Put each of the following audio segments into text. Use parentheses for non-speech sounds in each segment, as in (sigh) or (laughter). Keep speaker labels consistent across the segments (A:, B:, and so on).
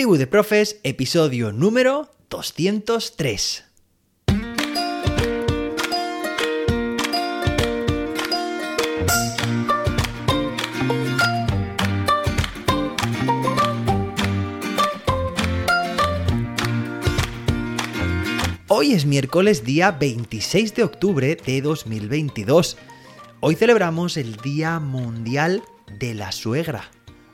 A: Tribu de Profes, episodio número 203. Hoy es miércoles día 26 de octubre de 2022. Hoy celebramos el Día Mundial de la Suegra.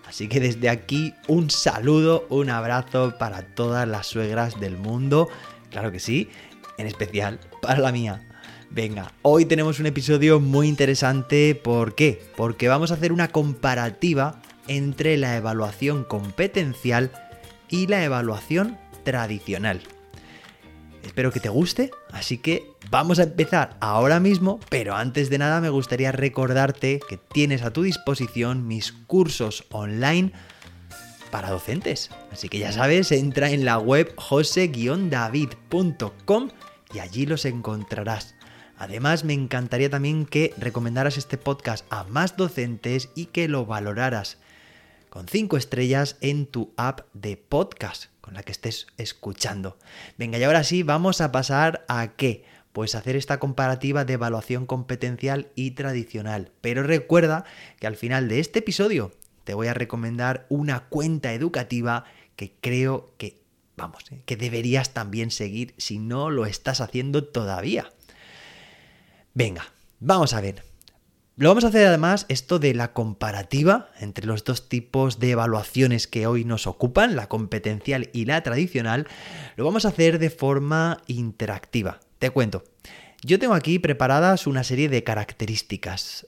A: Así que desde aquí un saludo, un abrazo para todas las suegras del mundo. Claro que sí, en especial para la mía. Venga, hoy tenemos un episodio muy interesante. ¿Por qué? Porque vamos a hacer una comparativa entre la evaluación competencial y la evaluación tradicional. Espero que te guste, así que vamos a empezar ahora mismo, pero antes de nada me gustaría recordarte que tienes a tu disposición mis cursos online para docentes. Así que ya sabes, entra en la web jose-david.com y allí los encontrarás. Además, me encantaría también que recomendaras este podcast a más docentes y que lo valoraras con 5 estrellas en tu app de podcast con la que estés escuchando. Venga, y ahora sí, vamos a pasar a qué? Pues hacer esta comparativa de evaluación competencial y tradicional. Pero recuerda que al final de este episodio te voy a recomendar una cuenta educativa que creo que, vamos, eh, que deberías también seguir si no lo estás haciendo todavía. Venga, vamos a ver. Lo vamos a hacer además esto de la comparativa entre los dos tipos de evaluaciones que hoy nos ocupan, la competencial y la tradicional, lo vamos a hacer de forma interactiva. Te cuento. Yo tengo aquí preparadas una serie de características.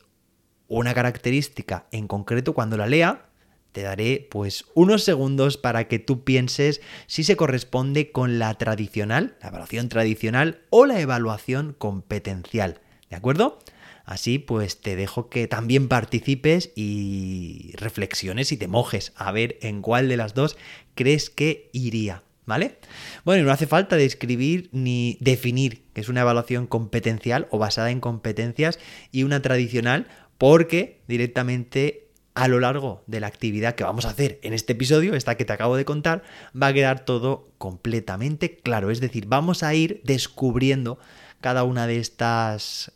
A: Una característica en concreto cuando la lea, te daré pues unos segundos para que tú pienses si se corresponde con la tradicional, la evaluación tradicional o la evaluación competencial. ¿De acuerdo? Así pues te dejo que también participes y reflexiones y te mojes a ver en cuál de las dos crees que iría. ¿Vale? Bueno, no hace falta describir ni definir que es una evaluación competencial o basada en competencias y una tradicional porque directamente a lo largo de la actividad que vamos a hacer en este episodio, esta que te acabo de contar, va a quedar todo completamente claro. Es decir, vamos a ir descubriendo cada una de estas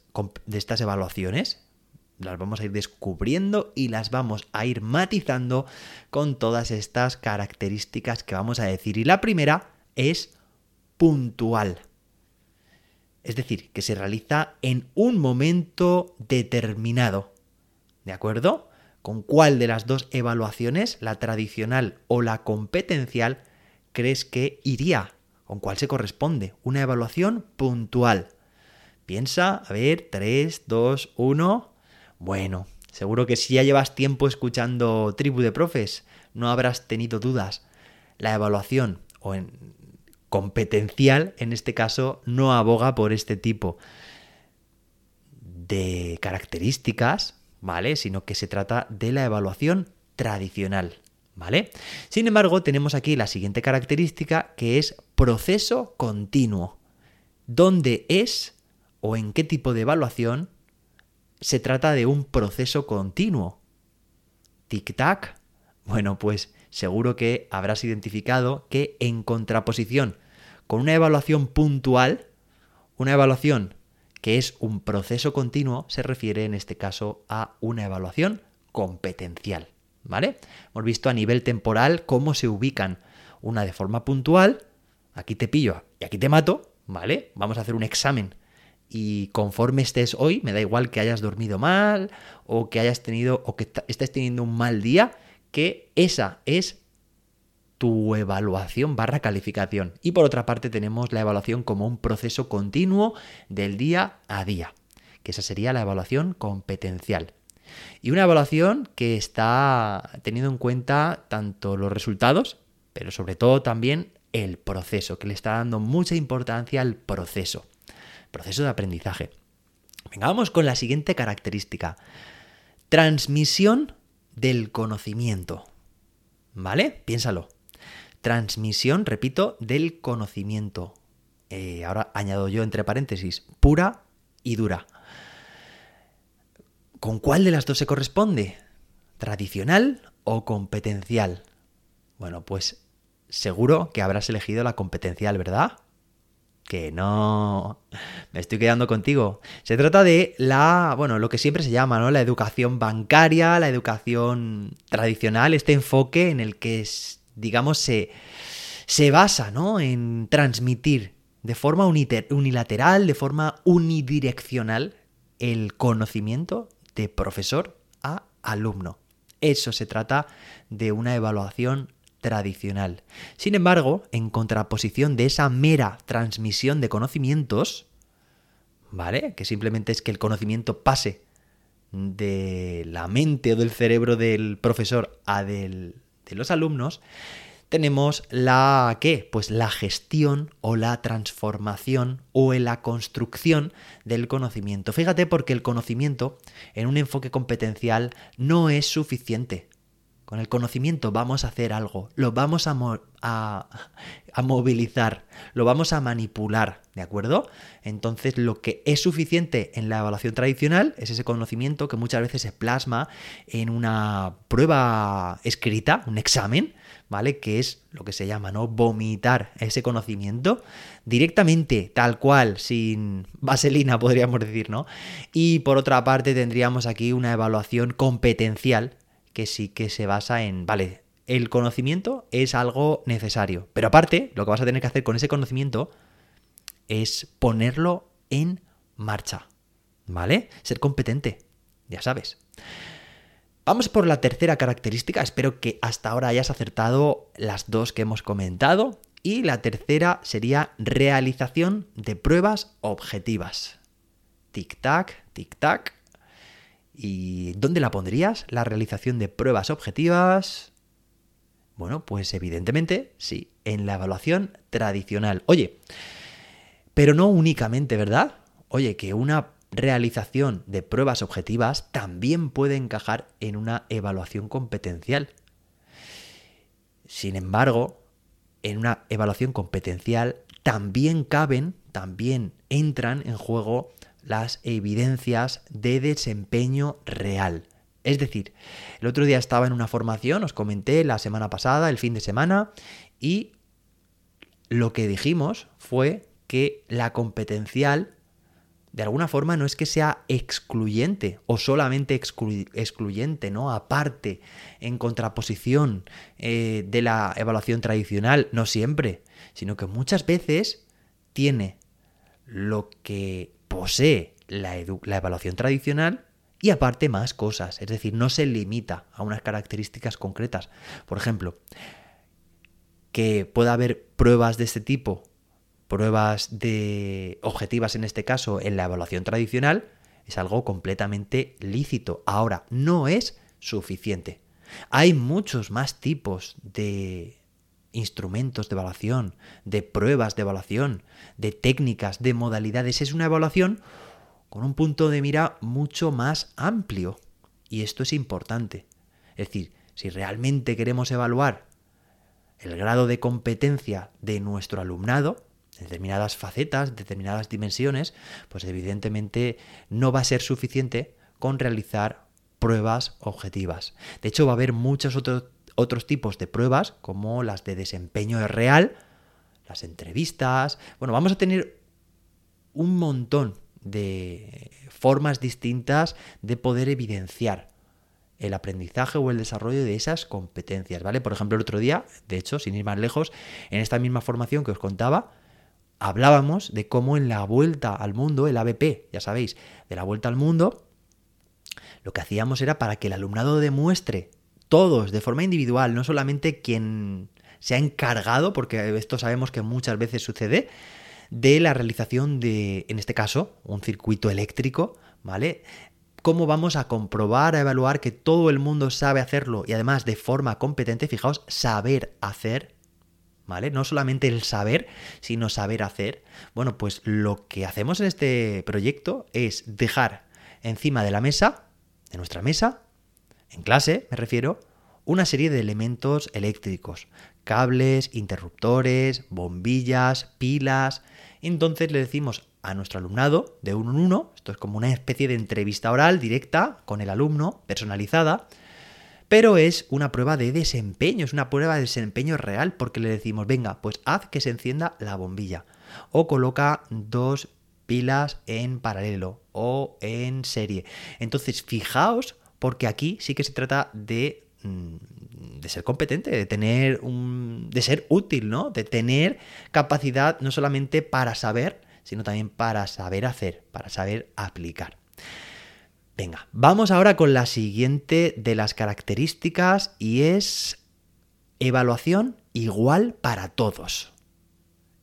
A: de estas evaluaciones, las vamos a ir descubriendo y las vamos a ir matizando con todas estas características que vamos a decir. Y la primera es puntual. Es decir, que se realiza en un momento determinado. ¿De acuerdo? ¿Con cuál de las dos evaluaciones, la tradicional o la competencial, crees que iría? ¿Con cuál se corresponde? Una evaluación puntual. Piensa, a ver, 3, 2, 1. Bueno, seguro que si ya llevas tiempo escuchando Tribu de Profes, no habrás tenido dudas. La evaluación, o en competencial, en este caso, no aboga por este tipo de características, ¿vale? Sino que se trata de la evaluación tradicional, ¿vale? Sin embargo, tenemos aquí la siguiente característica que es proceso continuo, donde es o en qué tipo de evaluación se trata de un proceso continuo. Tic-tac. Bueno, pues seguro que habrás identificado que en contraposición con una evaluación puntual, una evaluación que es un proceso continuo, se refiere en este caso a una evaluación competencial. ¿Vale? Hemos visto a nivel temporal cómo se ubican una de forma puntual, aquí te pillo y aquí te mato, ¿vale? Vamos a hacer un examen y conforme estés hoy, me da igual que hayas dormido mal o que hayas tenido o que estés teniendo un mal día, que esa es tu evaluación barra calificación. Y por otra parte tenemos la evaluación como un proceso continuo del día a día, que esa sería la evaluación competencial. Y una evaluación que está teniendo en cuenta tanto los resultados, pero sobre todo también el proceso, que le está dando mucha importancia al proceso proceso de aprendizaje. Venga, vamos con la siguiente característica. Transmisión del conocimiento. ¿Vale? Piénsalo. Transmisión, repito, del conocimiento. Eh, ahora añado yo entre paréntesis, pura y dura. ¿Con cuál de las dos se corresponde? ¿Tradicional o competencial? Bueno, pues seguro que habrás elegido la competencial, ¿verdad? Que no. Me estoy quedando contigo. Se trata de la, bueno, lo que siempre se llama, ¿no? La educación bancaria, la educación tradicional, este enfoque en el que, digamos, se, se basa, ¿no? En transmitir de forma unilateral, de forma unidireccional, el conocimiento de profesor a alumno. Eso se trata de una evaluación tradicional. Sin embargo, en contraposición de esa mera transmisión de conocimientos, ¿vale? Que simplemente es que el conocimiento pase de la mente o del cerebro del profesor a del, de los alumnos, tenemos la ¿qué? Pues la gestión o la transformación o la construcción del conocimiento. Fíjate porque el conocimiento en un enfoque competencial no es suficiente. Con el conocimiento vamos a hacer algo, lo vamos a, a, movilizar, lo vamos a manipular, ¿de acuerdo? Entonces lo que es suficiente en la evaluación tradicional es ese conocimiento que muchas veces se plasma en una prueba escrita, un examen, ¿vale? Que es lo que se llama, ¿no? Vomitar ese conocimiento directamente, tal cual, sin vaselina, (laughs) podríamos decir, ¿no? Y por otra parte tendríamos aquí una evaluación competencial que sí que se basa en, vale, el conocimiento es algo necesario, pero aparte, lo que vas a tener que hacer con ese conocimiento es ponerlo en marcha, ¿vale? Ser competente, ya sabes. Vamos por la tercera característica, espero que hasta ahora hayas acertado las dos que hemos comentado. Y la tercera sería realización de pruebas objetivas. Tic-tac, tic-tac. ¿Y dónde la pondrías? La realización de pruebas objetivas. Bueno, pues evidentemente sí, en la evaluación tradicional. Oye, pero no únicamente, ¿verdad? Oye, que una realización de pruebas objetivas también puede encajar en una evaluación competencial. Sin embargo, en una evaluación competencial también caben, también entran en juego las evidencias de desempeño real. Es decir, el otro día estaba en una formación, os comenté la semana pasada, el fin de semana, y lo que dijimos fue que la competencial, de alguna forma, no es que sea excluyente o solamente excluyente, ¿no? Aparte, en contraposición eh, de la evaluación tradicional, no siempre, sino que muchas veces tiene lo que posee la, evaluación tradicional y aparte más cosas, es decir, no se limita a unas características concretas. Por ejemplo, que pueda haber pruebas de este tipo, pruebas de objetivas en este caso en la evaluación tradicional, es algo completamente lícito. Ahora, no es suficiente. Hay muchos más tipos de instrumentos de evaluación, de pruebas de evaluación, de técnicas, de modalidades. Es una evaluación con un punto de mira mucho más amplio. Y esto es importante. Es decir, si realmente queremos evaluar el grado de competencia de nuestro alumnado, determinadas facetas, determinadas dimensiones, pues evidentemente no va a ser suficiente con realizar pruebas objetivas. De hecho, va a haber muchos otros otros tipos de pruebas, como las de desempeño real, las entrevistas. Bueno, vamos a tener un montón de formas distintas de poder evidenciar el aprendizaje o el desarrollo de esas competencias, ¿vale? Por ejemplo, el otro día, de hecho, sin ir más lejos, en esta misma formación que os contaba, hablábamos de cómo en la vuelta al mundo, el ABP, ya sabéis, de la vuelta al mundo, lo que hacíamos era para que el alumnado demuestre todos, de forma individual, no solamente quien se ha encargado, porque esto sabemos que muchas veces sucede, de la realización de, en este caso, un circuito eléctrico, ¿vale? ¿Cómo vamos a comprobar, a evaluar que todo el mundo sabe hacerlo y además de forma competente? Fijaos, saber hacer, ¿vale? No solamente el saber, sino saber hacer. Bueno, pues lo que hacemos en este proyecto es dejar encima de la mesa, de nuestra mesa, en clase me refiero, una serie de elementos eléctricos, cables, interruptores, bombillas, pilas. Entonces le decimos a nuestro alumnado de uno en uno, esto es como una especie de entrevista oral directa con el alumno, personalizada, pero es una prueba de desempeño, es una prueba de desempeño real porque le decimos, venga, pues haz que se encienda la bombilla o coloca dos pilas en paralelo o en serie. Entonces, fijaos porque aquí sí que se trata de mm, de ser competente, de tener un, de ser útil, ¿no? De tener capacidad no solamente para saber, sino también para saber hacer, para saber aplicar. Venga, vamos ahora con la siguiente de las características y es evaluación igual para todos.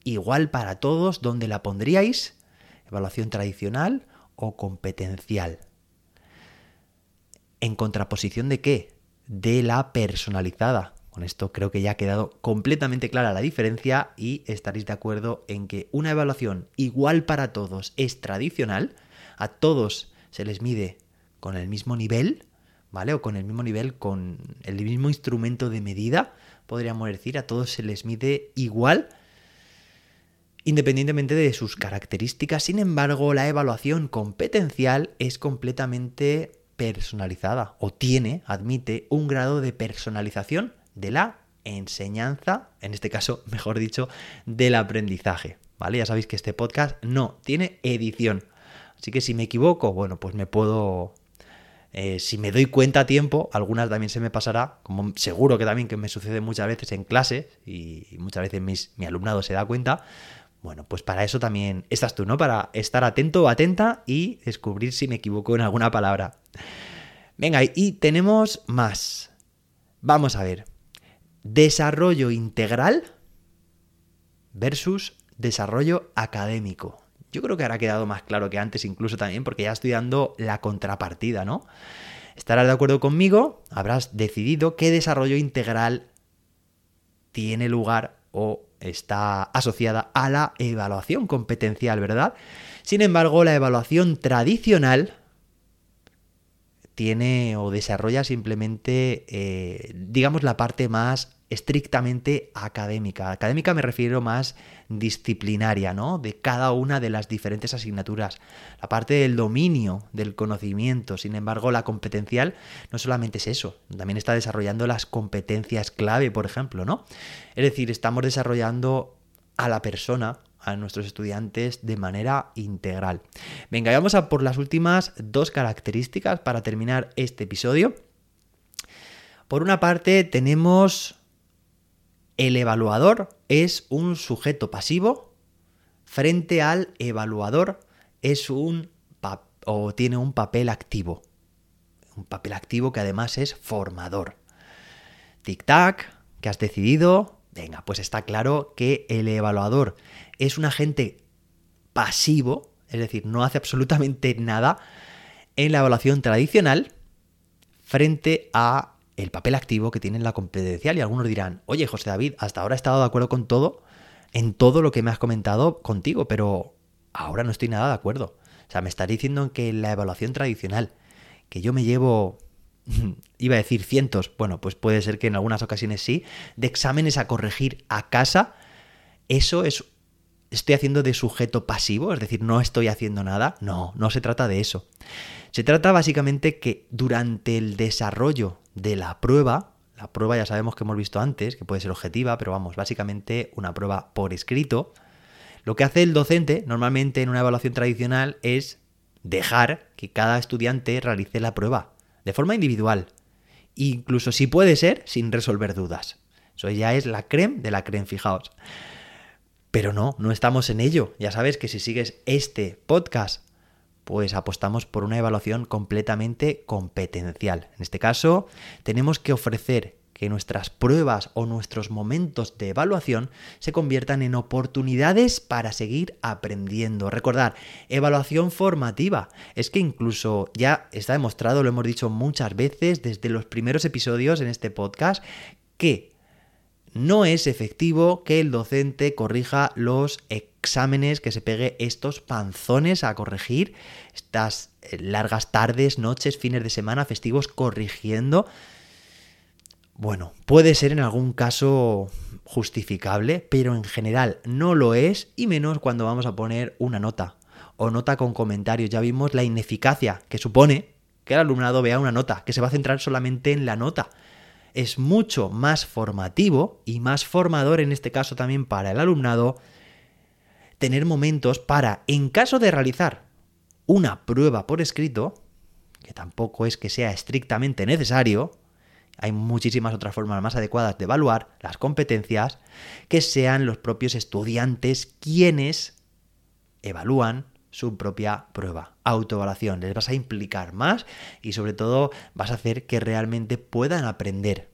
A: Igual para todos, ¿dónde la pondríais? Evaluación tradicional o competencial. ¿En contraposición de qué? De la personalizada. Con esto creo que ya ha quedado completamente clara la diferencia y estaréis de acuerdo en que una evaluación igual para todos es tradicional, a todos se les mide con el mismo nivel, ¿vale? O con el mismo nivel, con el mismo instrumento de medida, podríamos decir, a todos se les mide igual, independientemente de sus características. Sin embargo, la evaluación competencial es completamente personalizada o tiene, admite, un grado de personalización de la enseñanza, en este caso, (laughs) mejor dicho, del aprendizaje. ¿Vale? Ya sabéis que este podcast no tiene edición. Así que si me equivoco, bueno, pues me puedo... Eh, si me doy cuenta a tiempo, algunas también se me pasará, como seguro que también que me sucede muchas veces en clase y muchas veces mi alumnado se da cuenta, bueno, pues para eso también estás tú, ¿no? Para estar atento o atenta y descubrir si me equivoco en alguna palabra. Venga, y tenemos más. Vamos a ver. Desarrollo integral versus desarrollo académico. Yo creo que ahora ha quedado más claro que antes, incluso también, porque ya estoy dando la contrapartida, ¿no? Estarás de acuerdo conmigo, habrás decidido qué desarrollo integral tiene lugar o está asociada a la evaluación competencial, ¿verdad? Sin embargo, la evaluación tradicional tiene o desarrolla simplemente, eh, digamos, la parte más estrictamente académica. Académica me refiero más disciplinaria, ¿no? De cada una de las diferentes asignaturas. La parte del dominio del conocimiento. Sin embargo, la competencial no solamente es eso, también está desarrollando las competencias clave, por ejemplo, ¿no? Es decir, estamos desarrollando a la persona, a nuestros estudiantes de manera integral. Venga, vamos a por las últimas dos características para terminar este episodio. Por una parte tenemos el evaluador es un sujeto pasivo frente al evaluador es un o tiene un papel activo. Un papel activo que además es formador. Tic-tac, que has decidido. Venga, pues está claro que el evaluador es un agente pasivo, es decir, no hace absolutamente nada en la evaluación tradicional frente a el papel activo que tiene en la competencial y algunos dirán, oye José David, hasta ahora he estado de acuerdo con todo, en todo lo que me has comentado contigo, pero ahora no estoy nada de acuerdo. O sea, me estás diciendo que la evaluación tradicional, que yo me llevo, (laughs) iba a decir cientos, bueno, pues puede ser que en algunas ocasiones sí, de exámenes a corregir a casa, eso es, estoy haciendo de sujeto pasivo, es decir, no estoy haciendo nada. No, no se trata de eso. Se trata básicamente que durante el desarrollo de la prueba, la prueba ya sabemos que hemos visto antes, que puede ser objetiva, pero vamos, básicamente una prueba por escrito, lo que hace el docente normalmente en una evaluación tradicional es dejar que cada estudiante realice la prueba de forma individual, incluso si puede ser sin resolver dudas. Eso ya es la creme de la creme, fijaos. Pero no, no estamos en ello. Ya sabes que si sigues este podcast pues apostamos por una evaluación completamente competencial. En este caso, tenemos que ofrecer que nuestras pruebas o nuestros momentos de evaluación se conviertan en oportunidades para seguir aprendiendo. Recordar, evaluación formativa. Es que incluso ya está demostrado, lo hemos dicho muchas veces desde los primeros episodios en este podcast, que no es efectivo que el docente corrija los exámenes, que se pegue estos panzones a corregir, estas eh, largas tardes, noches, fines de semana, festivos corrigiendo. Bueno, puede ser en algún caso justificable, pero en general no lo es y menos cuando vamos a poner una nota o nota con comentarios. Ya vimos la ineficacia que supone que el alumnado vea una nota, que se va a centrar solamente en la nota. Es mucho más formativo y más formador en este caso también para el alumnado tener momentos para, en caso de realizar una prueba por escrito, que tampoco es que sea estrictamente necesario, hay muchísimas otras formas más adecuadas de evaluar las competencias, que sean los propios estudiantes quienes evalúan su propia prueba, autoevaluación. Les vas a implicar más y sobre todo vas a hacer que realmente puedan aprender.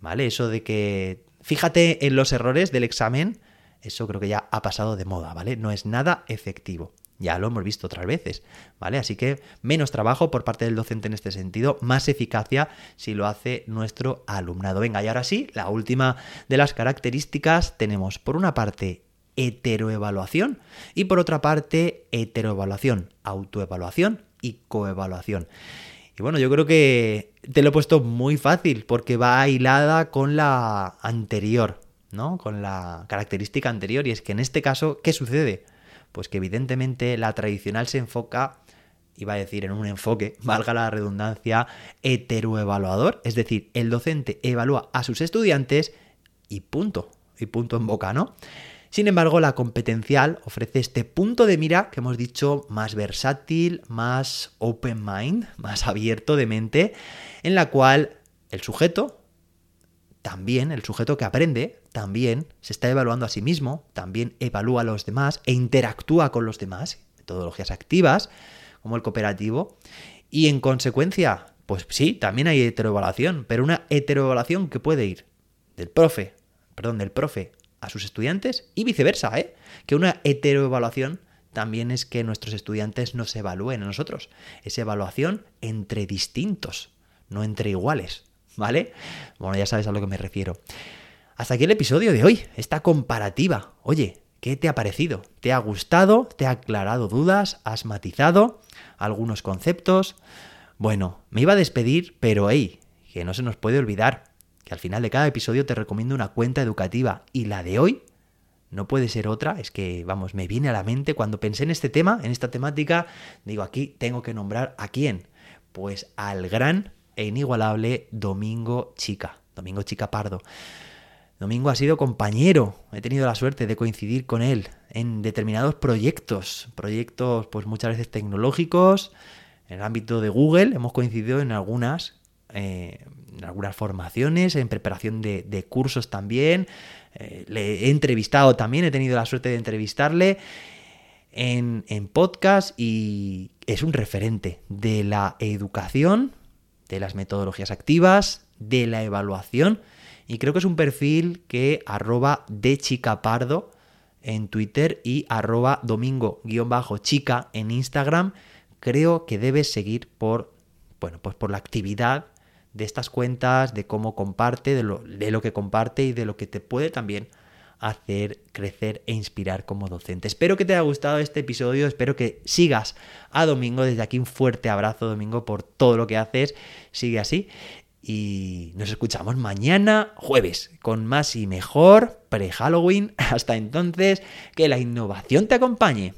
A: ¿Vale? Eso de que fíjate en los errores del examen, eso creo que ya ha pasado de moda, ¿vale? No es nada efectivo. Ya lo hemos visto otras veces, ¿vale? Así que menos trabajo por parte del docente en este sentido, más eficacia si lo hace nuestro alumnado. Venga, y ahora sí, la última de las características tenemos por una parte heteroevaluación y por otra parte heteroevaluación, autoevaluación y coevaluación. Y bueno, yo creo que te lo he puesto muy fácil porque va hilada con la anterior, ¿no? Con la característica anterior y es que en este caso, ¿qué sucede? Pues que evidentemente la tradicional se enfoca iba a decir en un enfoque, (laughs) valga la redundancia, heteroevaluador, es decir, el docente evalúa a sus estudiantes y punto, y punto en boca, ¿no? Sin embargo, la competencial ofrece este punto de mira que hemos dicho más versátil, más open mind, (laughs) más abierto de mente, en la cual el sujeto, también el sujeto que aprende, también se está evaluando a sí mismo, también evalúa a los demás e interactúa con los demás, metodologías activas, como el cooperativo, y en consecuencia, pues sí, también hay heteroevaluación, pero una heteroevaluación que puede ir del profe, perdón, del profe a sus estudiantes y viceversa, ¿eh? Que una heteroevaluación también es que nuestros estudiantes nos evalúen a nosotros. Es evaluación entre distintos, no entre iguales, ¿vale? Bueno, ya sabes a lo que me refiero. Hasta aquí el episodio de hoy, esta comparativa. Oye, ¿qué te ha parecido? ¿Te ha gustado? ¿Te ha aclarado dudas? ¿Has matizado algunos conceptos? Bueno, me iba a despedir, pero hey, que no se nos puede olvidar que al final de cada episodio te recomiendo una cuenta educativa y la de hoy no puede ser otra, es que, vamos, me viene a la mente cuando pensé en este tema, en esta temática, digo, aquí tengo que nombrar a quién. Pues al gran e inigualable Domingo Chica, Domingo Chica Pardo. Domingo ha sido compañero, he tenido la suerte de coincidir con él en determinados proyectos, proyectos pues muchas veces tecnológicos, en el ámbito de Google, hemos coincidido en algunas, eh, en algunas formaciones, en preparación de, cursos también. Eh, le he entrevistado también, he tenido la suerte de entrevistarle en, en podcast y es un referente de la educación, de las metodologías activas, de la evaluación y creo que es un perfil que arroba de chicapardo en Twitter y arroba domingo-chica en Instagram creo que debes seguir por, bueno, pues por la actividad de estas cuentas, de cómo comparte, de lo, de lo que comparte y de lo que te puede también hacer crecer e inspirar como docente. Espero que te haya gustado este episodio, espero que sigas a Domingo. Desde aquí un fuerte abrazo, Domingo, por todo lo que haces. Sigue así. Y nos escuchamos mañana jueves con más y mejor pre-Halloween. (laughs) Hasta entonces, que la innovación te acompañe.